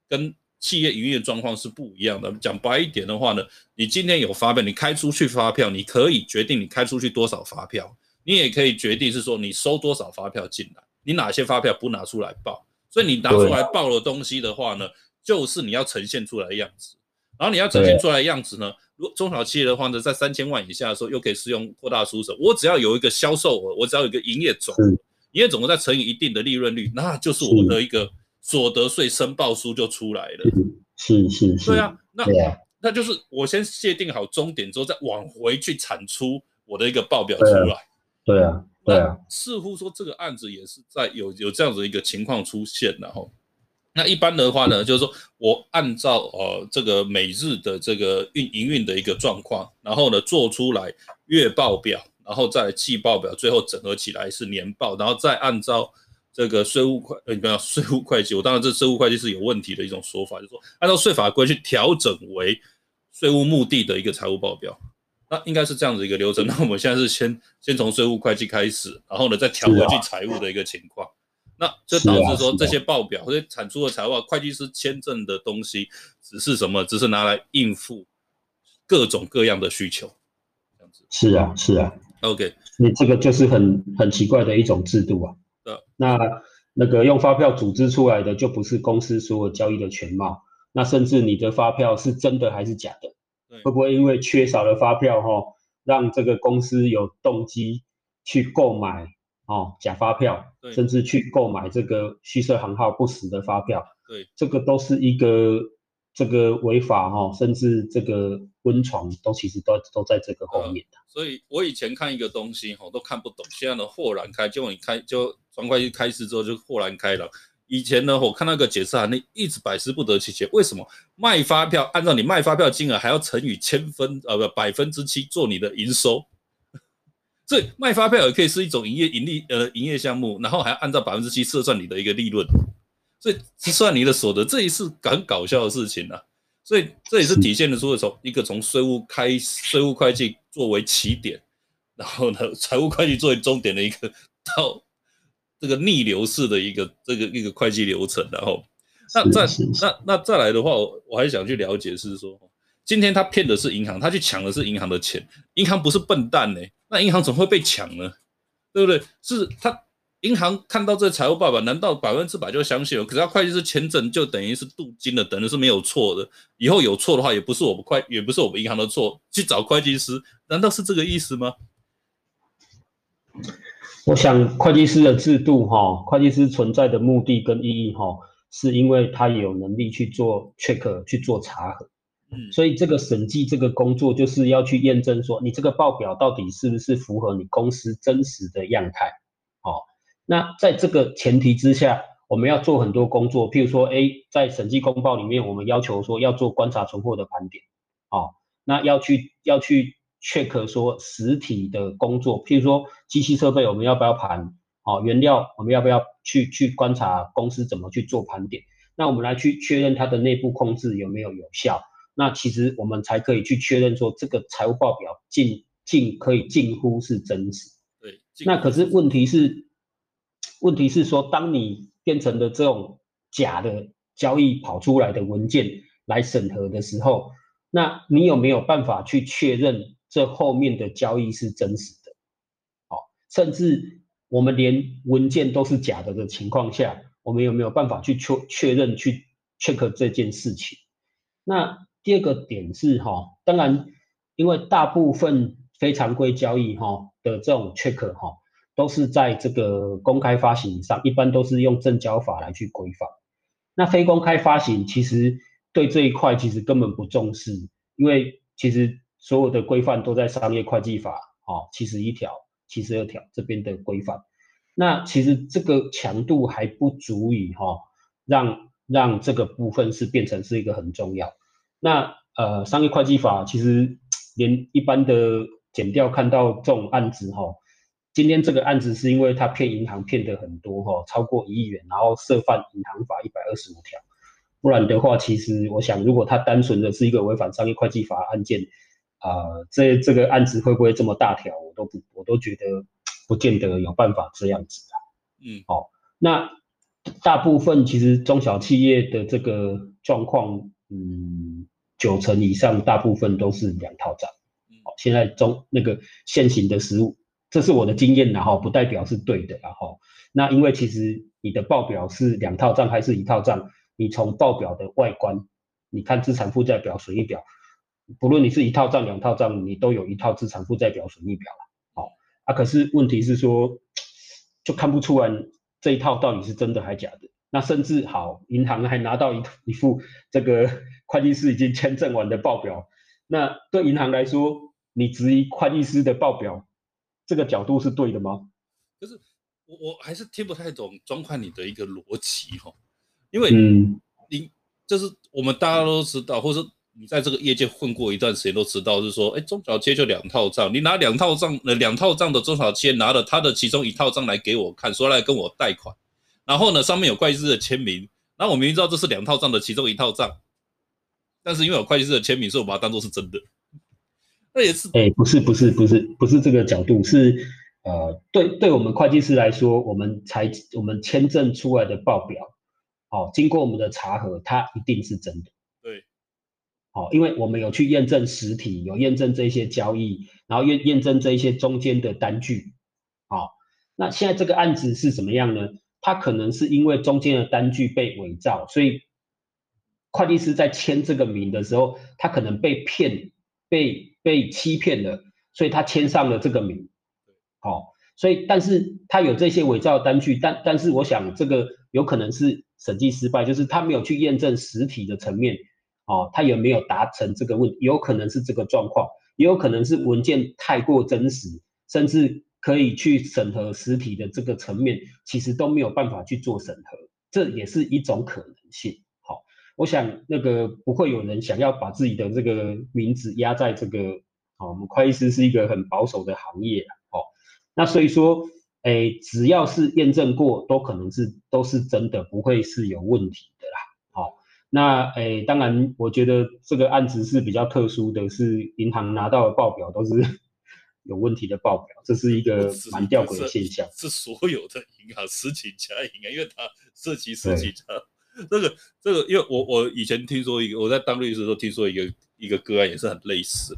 B: 跟。企业营运的状况是不一样的。讲白一点的话呢，你今天有发票，你开出去发票，你可以决定你开出去多少发票，你也可以决定是说你收多少发票进来，你哪些发票不拿出来报。所以你拿出来报的东西的话呢，就是你要呈现出来的样子。然后你要呈现出来的样子呢，中小企业的话呢，在三千万以下的时候，又可以适用扩大书审。我只要有一个销售额，我只要有一个营业总额，营业总额再乘以一定的利润率，那就是我的一个。所得税申报书就出来了，
A: 是是是，
B: 对啊，那那就是我先界定好终点之后，再往回去产出我的一个报表出来，
A: 对啊，对啊，
B: 似乎说这个案子也是在有有这样子一个情况出现，然后，那一般的话呢，就是说我按照呃这个每日的这个运营运的一个状况，然后呢做出来月报表，然后再季报表，最后整合起来是年报，然后再按照。这个税务会呃，不要税务会计，我当然这税务会计是有问题的一种说法，就是说按照税法规去调整为税务目的的一个财务报表，那应该是这样子一个流程。那我们现在是先先从税务会计开始，然后呢再调回去财务的一个情况，那就导致说这些报表或者产出的财务会计师签证的东西只是什么，只是拿来应付各种各样的需求，这样子。
A: 是啊，是啊。
B: OK，
A: 你这个就是很很奇怪的一种制度啊。那那个用发票组织出来的就不是公司所有交易的全貌，那甚至你的发票是真的还是假的？会不会因为缺少了发票哈，让这个公司有动机去购买哦假发票，甚至去购买这个虚设行号不实的发票？
B: 对，
A: 这个都是一个这个违法哈，甚至这个温床都其实都都在这个后面的。
B: 所以我以前看一个东西哈都看不懂，现在呢豁然开，结果你开就。专会计开始之后就豁然开朗。以前呢，我看那个解释函，那一直百思不得其解，为什么卖发票按照你卖发票金额还要乘以千分呃不百分之七做你的营收？所以卖发票也可以是一种营业盈利呃营业项目，然后还要按照百分之七测算你的一个利润，所以算你的所得，这也是很搞笑的事情啊。所以这也是体现的出从一个从税务开税务会计作为起点，然后呢财务会计作为终点的一个到。这个逆流式的一个这个一个会计流程，然后那再那那再来的话，我我还想去了解是说，今天他骗的是银行，他去抢的是银行的钱，银行不是笨蛋呢，那银行怎么会被抢呢？对不对？是他银行看到这财务报表，难道百分之百就相信了？可是他会计师前整就等于是镀金了，等于是没有错的，以后有错的话，也不是我们会也不是我们银行的错，去找会计师，难道是这个意思吗？
A: 我想会计师的制度，哈，会计师存在的目的跟意义，哈，是因为他有能力去做 check 去做查核，所以这个审计这个工作就是要去验证说你这个报表到底是不是符合你公司真实的样态，哦，那在这个前提之下，我们要做很多工作，譬如说，哎，在审计公报里面，我们要求说要做观察存货的盘点，哦，那要去要去。check 说实体的工作，譬如说机器设备，我们要不要盘？好，原料我们要不要去去观察公司怎么去做盘点？那我们来去确认它的内部控制有没有有效？那其实我们才可以去确认说这个财务报表近近可以近乎是真实。
B: 对。
A: 那可是问题是，问题是说，当你变成了这种假的交易跑出来的文件来审核的时候，那你有没有办法去确认？这后面的交易是真实的，好，甚至我们连文件都是假的的情况下，我们有没有办法去确确认去 check 这件事情？那第二个点是哈，当然，因为大部分非常规交易哈的这种 check 哈，都是在这个公开发行上，一般都是用证交法来去规范。那非公开发行其实对这一块其实根本不重视，因为其实。所有的规范都在商业会计法，哦，七十一条、七十二条这边的规范。那其实这个强度还不足以哈，让让这个部分是变成是一个很重要。那呃，商业会计法其实连一般的减掉看到这种案子哈，今天这个案子是因为他骗银行骗的很多哈，超过一亿元，然后涉犯银行法一百二十五条。不然的话，其实我想，如果他单纯的是一个违反商业会计法案件。啊，这这个案子会不会这么大条？我都不，我都觉得不见得有办法这样子
B: 的。嗯，
A: 好，那大部分其实中小企业的这个状况，嗯，九成以上大部分都是两套账。好，现在中那个现行的实物，这是我的经验然后不代表是对的然后那因为其实你的报表是两套账还是一套账，你从报表的外观，你看资产负债表、损益表。不论你是一套账两套账，你都有一套资产负债表损益表了，好啊。可是问题是说，就看不出来这一套到底是真的还假的。那甚至好，银行还拿到一一副这个会计师已经签证完的报表，那对银行来说，你质疑会计师的报表，这个角度是对的吗？
B: 就是我我还是听不太懂庄款你的一个逻辑哈，因为嗯，你就是我们大家都知道，或者。你在这个业界混过一段时间，都知道是说，哎，中小企业就两套账，你拿两套账，呃，两套账的中小企业拿了他的其中一套账来给我看，说来跟我贷款，然后呢上面有会计师的签名，然后我明明知道这是两套账的其中一套账，但是因为有会计师的签名，所以我把它当做是真的。那也是，
A: 哎，不是不是不是不是这个角度，是呃，对对我们会计师来说，我们才我们签证出来的报表，哦，经过我们的查核，它一定是真的。
B: 对，
A: 哦，因为我们有去验证实体，有验证这些交易，然后验验证这一些中间的单据，哦，那现在这个案子是怎么样呢？它可能是因为中间的单据被伪造，所以会计师在签这个名的时候，他可能被骗，被。被欺骗了，所以他签上了这个名，好，所以但是他有这些伪造单据，但但是我想这个有可能是审计失败，就是他没有去验证实体的层面，哦，他有没有达成这个问，有可能是这个状况，也有可能是文件太过真实，甚至可以去审核实体的这个层面，其实都没有办法去做审核，这也是一种可能性。我想那个不会有人想要把自己的这个名字压在这个，哦，我们会计师是一个很保守的行业哦，那所以说，哎，只要是验证过，都可能是都是真的，不会是有问题的啦，好，那哎，当然，我觉得这个案子是比较特殊的，是银行拿到的报表都是有问题的报表，这是一个蛮吊诡的现象，
B: 是所有的银行十几家银行，因为它涉及十几家。这个这个，因为我我以前听说一个，我在当律师的时候听说一个一个个案也是很类似，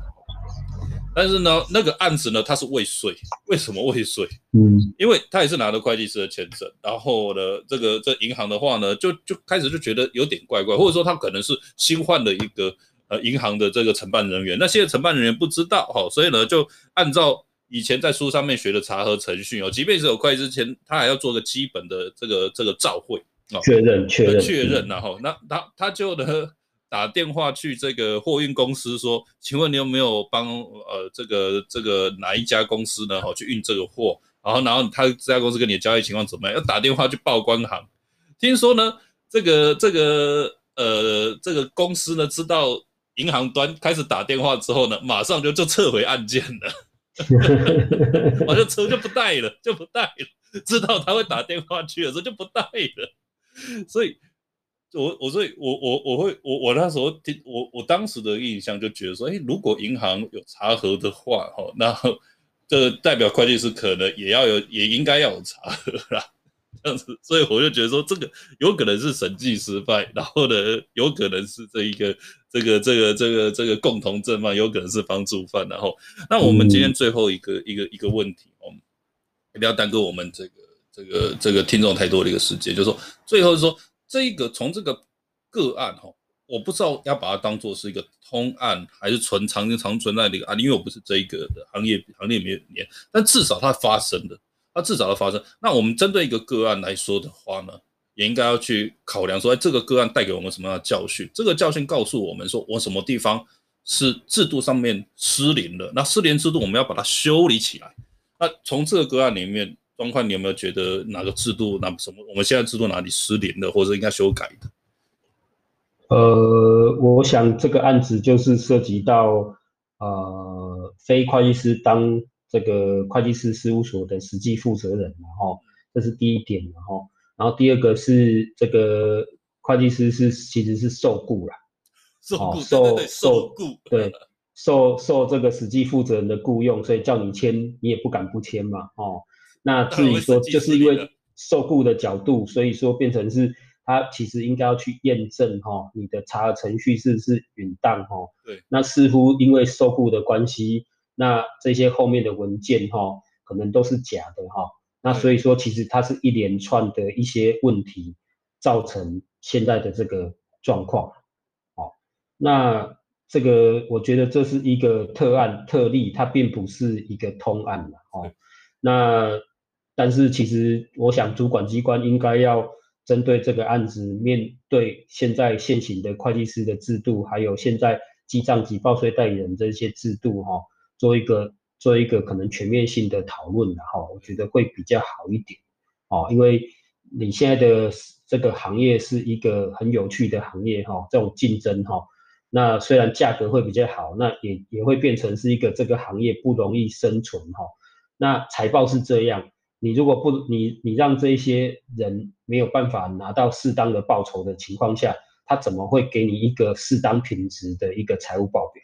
B: 但是呢，那个案子呢，他是未遂，为什么未遂？嗯，因为他也是拿了会计师的签证，然后呢，这个这银行的话呢，就就开始就觉得有点怪怪，或者说他可能是新换了一个呃银行的这个承办人员，那现在承办人员不知道哈，所以呢，就按照以前在书上面学的查核程序哦，即便是有会计师签，他还要做个基本的这个这个照会。
A: 确认确认
B: 确认，然后那他他就呢打电话去这个货运公司说，请问你有没有帮呃这个这个哪一家公司呢？好去运这个货，然后然后他这家公司跟你的交易情况怎么样？要打电话去报关行，听说呢这个这个呃这个公司呢知道银行端开始打电话之后呢，马上就就撤回案件了，我就车就不带了，就不带了，知道他会打电话去的时候就不带了。所以，我我所以，我我我会我我那时候听我我当时的印象就觉得说，哎，如果银行有查核的话，哈，那这代表会计师可能也要有，也应该要有查核啦，这样子。所以我就觉得说，这个有可能是审计失败，然后呢，有可能是这一个这个这个这个这个共同正犯，有可能是帮助犯。然后，那我们今天最后一个一个一个问题，哦，不要耽搁我们这个。这个这个听众太多的一个世界，就是说，最后是说，这一个从这个个案哈，我不知道要把它当做是一个通案，还是存常常存在的一个案例，因为我不是这一个的行业行业里面，但至少它发生的，它至少要发生。那我们针对一个个案来说的话呢，也应该要去考量说，哎，这个个案带给我们什么样的教训？这个教训告诉我们说，我什么地方是制度上面失灵了？那失灵制度我们要把它修理起来。那从这个个案里面。状况，你有没有觉得哪个制度、哪什么？我们现在制度哪里失灵的，或者应该修改的？
A: 呃，我想这个案子就是涉及到呃非会计师当这个会计师事务所的实际负责人，然后这是第一点，然后然后第二个是这个会计师是其实是受雇了，
B: 受雇 受受雇
A: 对受受这个实际负责人的雇佣，所以叫你签你也不敢不签嘛，哦。那至于说，就是因为受雇的角度，所以说变成是他其实应该要去验证哈，你的查核程序是不是允当哈？
B: 对。
A: 那似乎因为受雇的关系，那这些后面的文件哈，可能都是假的哈。那所以说，其实它是一连串的一些问题造成现在的这个状况。好，那这个我觉得这是一个特案特例，它并不是一个通案了哦。那但是其实，我想主管机关应该要针对这个案子，面对现在现行的会计师的制度，还有现在记账及报税代理人这些制度，哈，做一个做一个可能全面性的讨论哈，我觉得会比较好一点，哦，因为你现在的这个行业是一个很有趣的行业哈，这种竞争哈，那虽然价格会比较好，那也也会变成是一个这个行业不容易生存哈，那财报是这样。你如果不你你让这些人没有办法拿到适当的报酬的情况下，他怎么会给你一个适当品质的一个财务报表？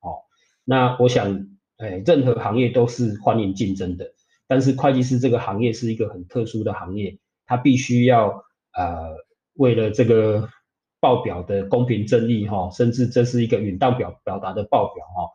A: 哦，那我想，哎，任何行业都是欢迎竞争的，但是会计师这个行业是一个很特殊的行业，它必须要呃为了这个报表的公平正义哈，甚至这是一个允当表表达的报表哈，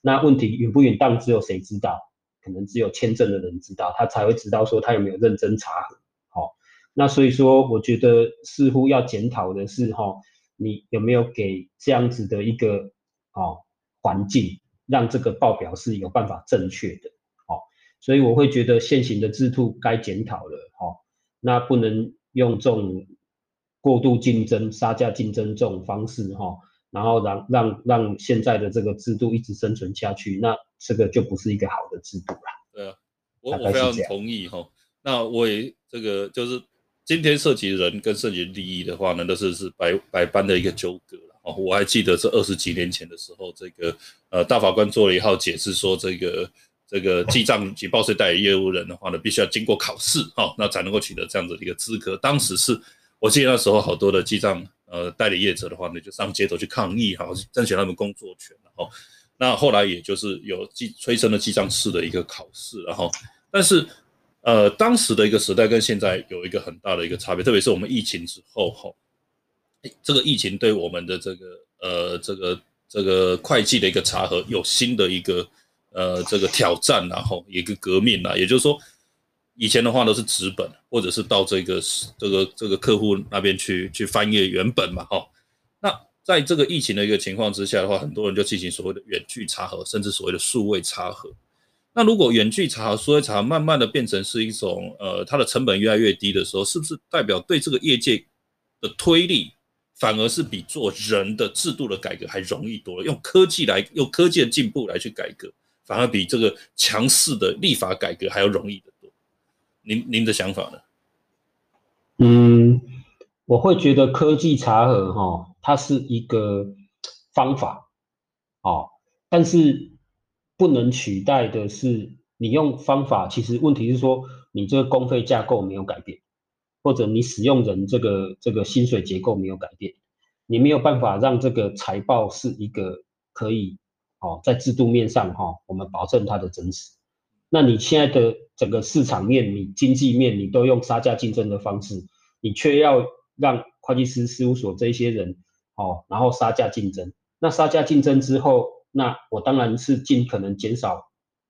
A: 那问题允不允当只有谁知道？可能只有签证的人知道，他才会知道说他有没有认真查核。好，那所以说，我觉得似乎要检讨的是哈，你有没有给这样子的一个哦环境，让这个报表是有办法正确的。好，所以我会觉得现行的制度该检讨了。哈，那不能用这种过度竞争、杀价竞争这种方式哈。然后让让让现在的这个制度一直生存下去，那这个就不是一个好的制度了。
B: 对啊，我我非常同意哈。那我也这个就是今天涉及人跟涉及利益的话呢，那是是百百般的一个纠葛了。哦，我还记得是二十几年前的时候，这个呃大法官做了一号解释，说这个这个记账及报税代理业务人的话呢，必须要经过考试哈，那才能够取得这样子的一个资格。当时是我记得那时候好多的记账。呃，代理业者的话呢，就上街头去抗议，哈，争取他们工作权，然后，那后来也就是有记催生了记账师的一个考试，然后，但是，呃，当时的一个时代跟现在有一个很大的一个差别，特别是我们疫情之后，哈，这个疫情对我们的这个呃这个这个会计的一个查核有新的一个呃这个挑战，然后一个革命啊，也就是说。以前的话都是纸本，或者是到这个这个这个客户那边去去翻阅原本嘛，哈。在这个疫情的一个情况之下的话，很多人就进行所谓的远距查核，甚至所谓的数位查核。那如果远距查核、数位查慢慢的变成是一种呃，它的成本越来越低的时候，是不是代表对这个业界的推力反而是比做人的制度的改革还容易多了？用科技来用科技的进步来去改革，反而比这个强势的立法改革还要容易的。您您的想法呢？
A: 我会觉得科技茶盒哈，它是一个方法，哦，但是不能取代的是你用方法。其实问题是说，你这个公费架构没有改变，或者你使用人这个这个薪水结构没有改变，你没有办法让这个财报是一个可以哦，在制度面上哈，我们保证它的真实。那你现在的整个市场面，你经济面，你都用杀价竞争的方式，你却要让会计师事务所这些人，哦，然后杀价竞争。那杀价竞争之后，那我当然是尽可能减少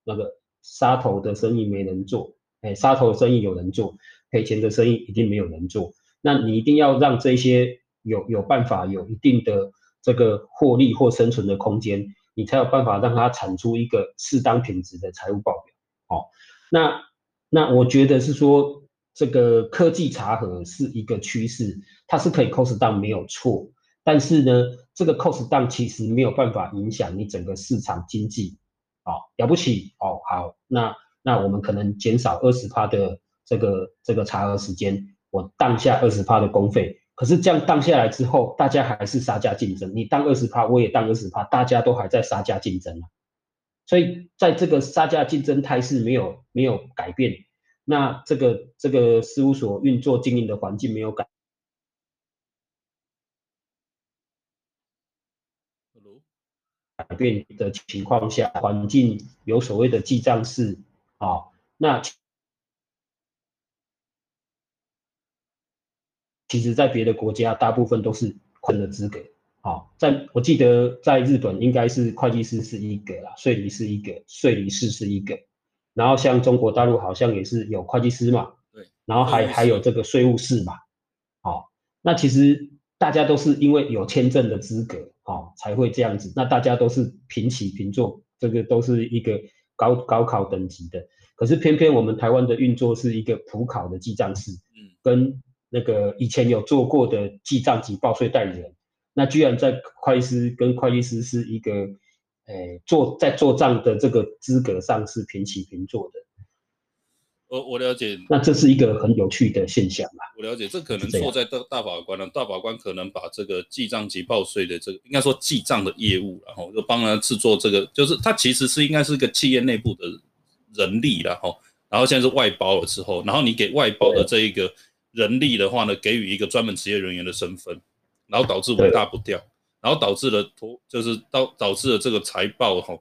A: 那个杀头的生意没人做，哎，杀头的生意有人做，赔钱的生意一定没有人做。那你一定要让这些有有办法有一定的这个获利或生存的空间，你才有办法让它产出一个适当品质的财务报表。哦，那那我觉得是说，这个科技查核是一个趋势，它是可以 cost down 没有错，但是呢，这个 cost down 其实没有办法影响你整个市场经济。哦，了不起哦，好，那那我们可能减少二十趴的这个这个查核时间，我当下二十趴的工费，可是这样当下来之后，大家还是杀价竞争，你当二十趴，我也当二十趴，大家都还在杀价竞争。所以在这个杀价竞争态势没有没有改变，那这个这个事务所运作经营的环境没有改改变的情况下，环境有所谓的记账式啊，那其实，在别的国家，大部分都是困的资格。哦，在我记得在日本应该是会计师是一个啦，税理是一个，税理士是一个，然后像中国大陆好像也是有会计师嘛，
B: 对，
A: 然后还还有这个税务室嘛，好，那其实大家都是因为有签证的资格，好才会这样子，那大家都是平起平坐，这个都是一个高高考等级的，可是偏偏我们台湾的运作是一个普考的记账师，嗯，跟那个以前有做过的记账及报税代理人。那居然在会计师跟会计师是一个，诶，做在做账的这个资格上是平起平坐的。
B: 我我了解。
A: 那这是一个很有趣的现象嘛？
B: 我了解，这可能错在大大法官了。大法官可能把这个记账及报税的这个，应该说记账的业务，然后就帮他制作这个，就是他其实是应该是个企业内部的人力然后然后现在是外包了之后，然后你给外包的这一个人力的话呢，给予一个专门职业人员的身份，然后导致尾大不掉，然后导致了投，就是导导致了这个财报哈，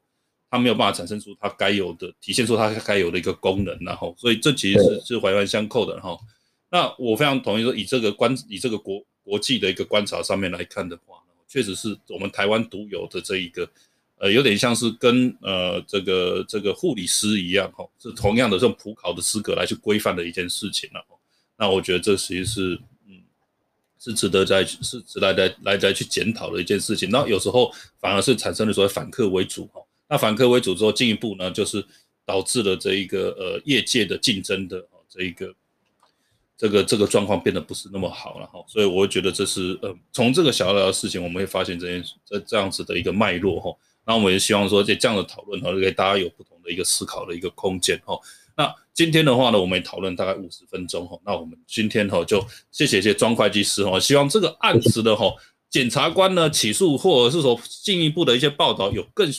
B: 它没有办法产生出它该有的，体现出它该有的一个功能，然后，所以这其实是是环环相扣的哈。那我非常同意说，以这个观以这个国国际的一个观察上面来看的话，确实是我们台湾独有的这一个。呃，有点像是跟呃这个这个护理师一样哈，是同样的这种普考的资格来去规范的一件事情了。那我觉得这其实是嗯是值得在是值得来来再去检讨的一件事情。那有时候反而是产生了所谓反客为主哈。那反客为主之后，进一步呢就是导致了这一个呃业界的竞争的哦这一个这个这个状况变得不是那么好了哈。所以我会觉得这是呃从这个小小的事情，我们会发现这件这这样子的一个脉络哈。那我们也希望说，在这样的讨论哈，给大家有不同的一个思考的一个空间哈。那今天的话呢，我们也讨论大概五十分钟哈。那我们今天哈就谢谢谢庄会计师哈，希望这个案子的哈检察官呢起诉或者是说进一步的一些报道有更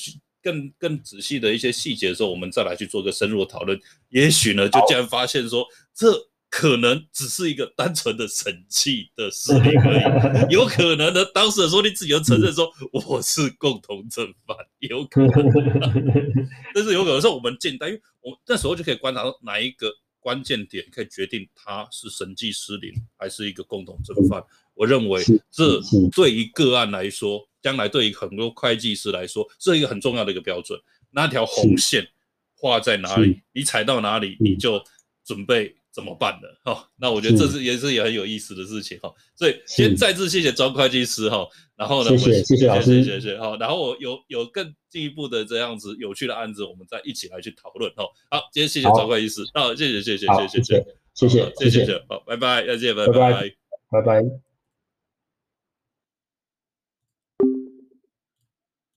B: 更更仔细的一些细节的时候，我们再来去做个深入的讨论。也许呢，就竟然发现说这。可能只是一个单纯的审计的事情而已，有可能呢，当事人说你自己要承认说我是共同正犯，有可能，但是有可能是我们简单，因为我那时候就可以观察到哪一个关键点可以决定他是审计失灵还是一个共同正犯。我认为这对于个案来说，将来对于很多会计师来说，是一个很重要的一个标准。那条红线画在哪里，你踩到哪里，你就准备。怎么办呢？哈，那我觉得这是也是也很有意思的事情哈。所以先再次谢谢庄会计师哈。然后呢，
A: 谢谢谢谢老师，
B: 谢谢好。然后我有有更进一步的这样子有趣的案子，我们再一起来去讨论哈。好，今天谢谢庄会计师，好，谢谢谢谢谢谢谢谢
A: 谢谢谢谢，
B: 好，拜拜，再见，拜
A: 拜拜拜。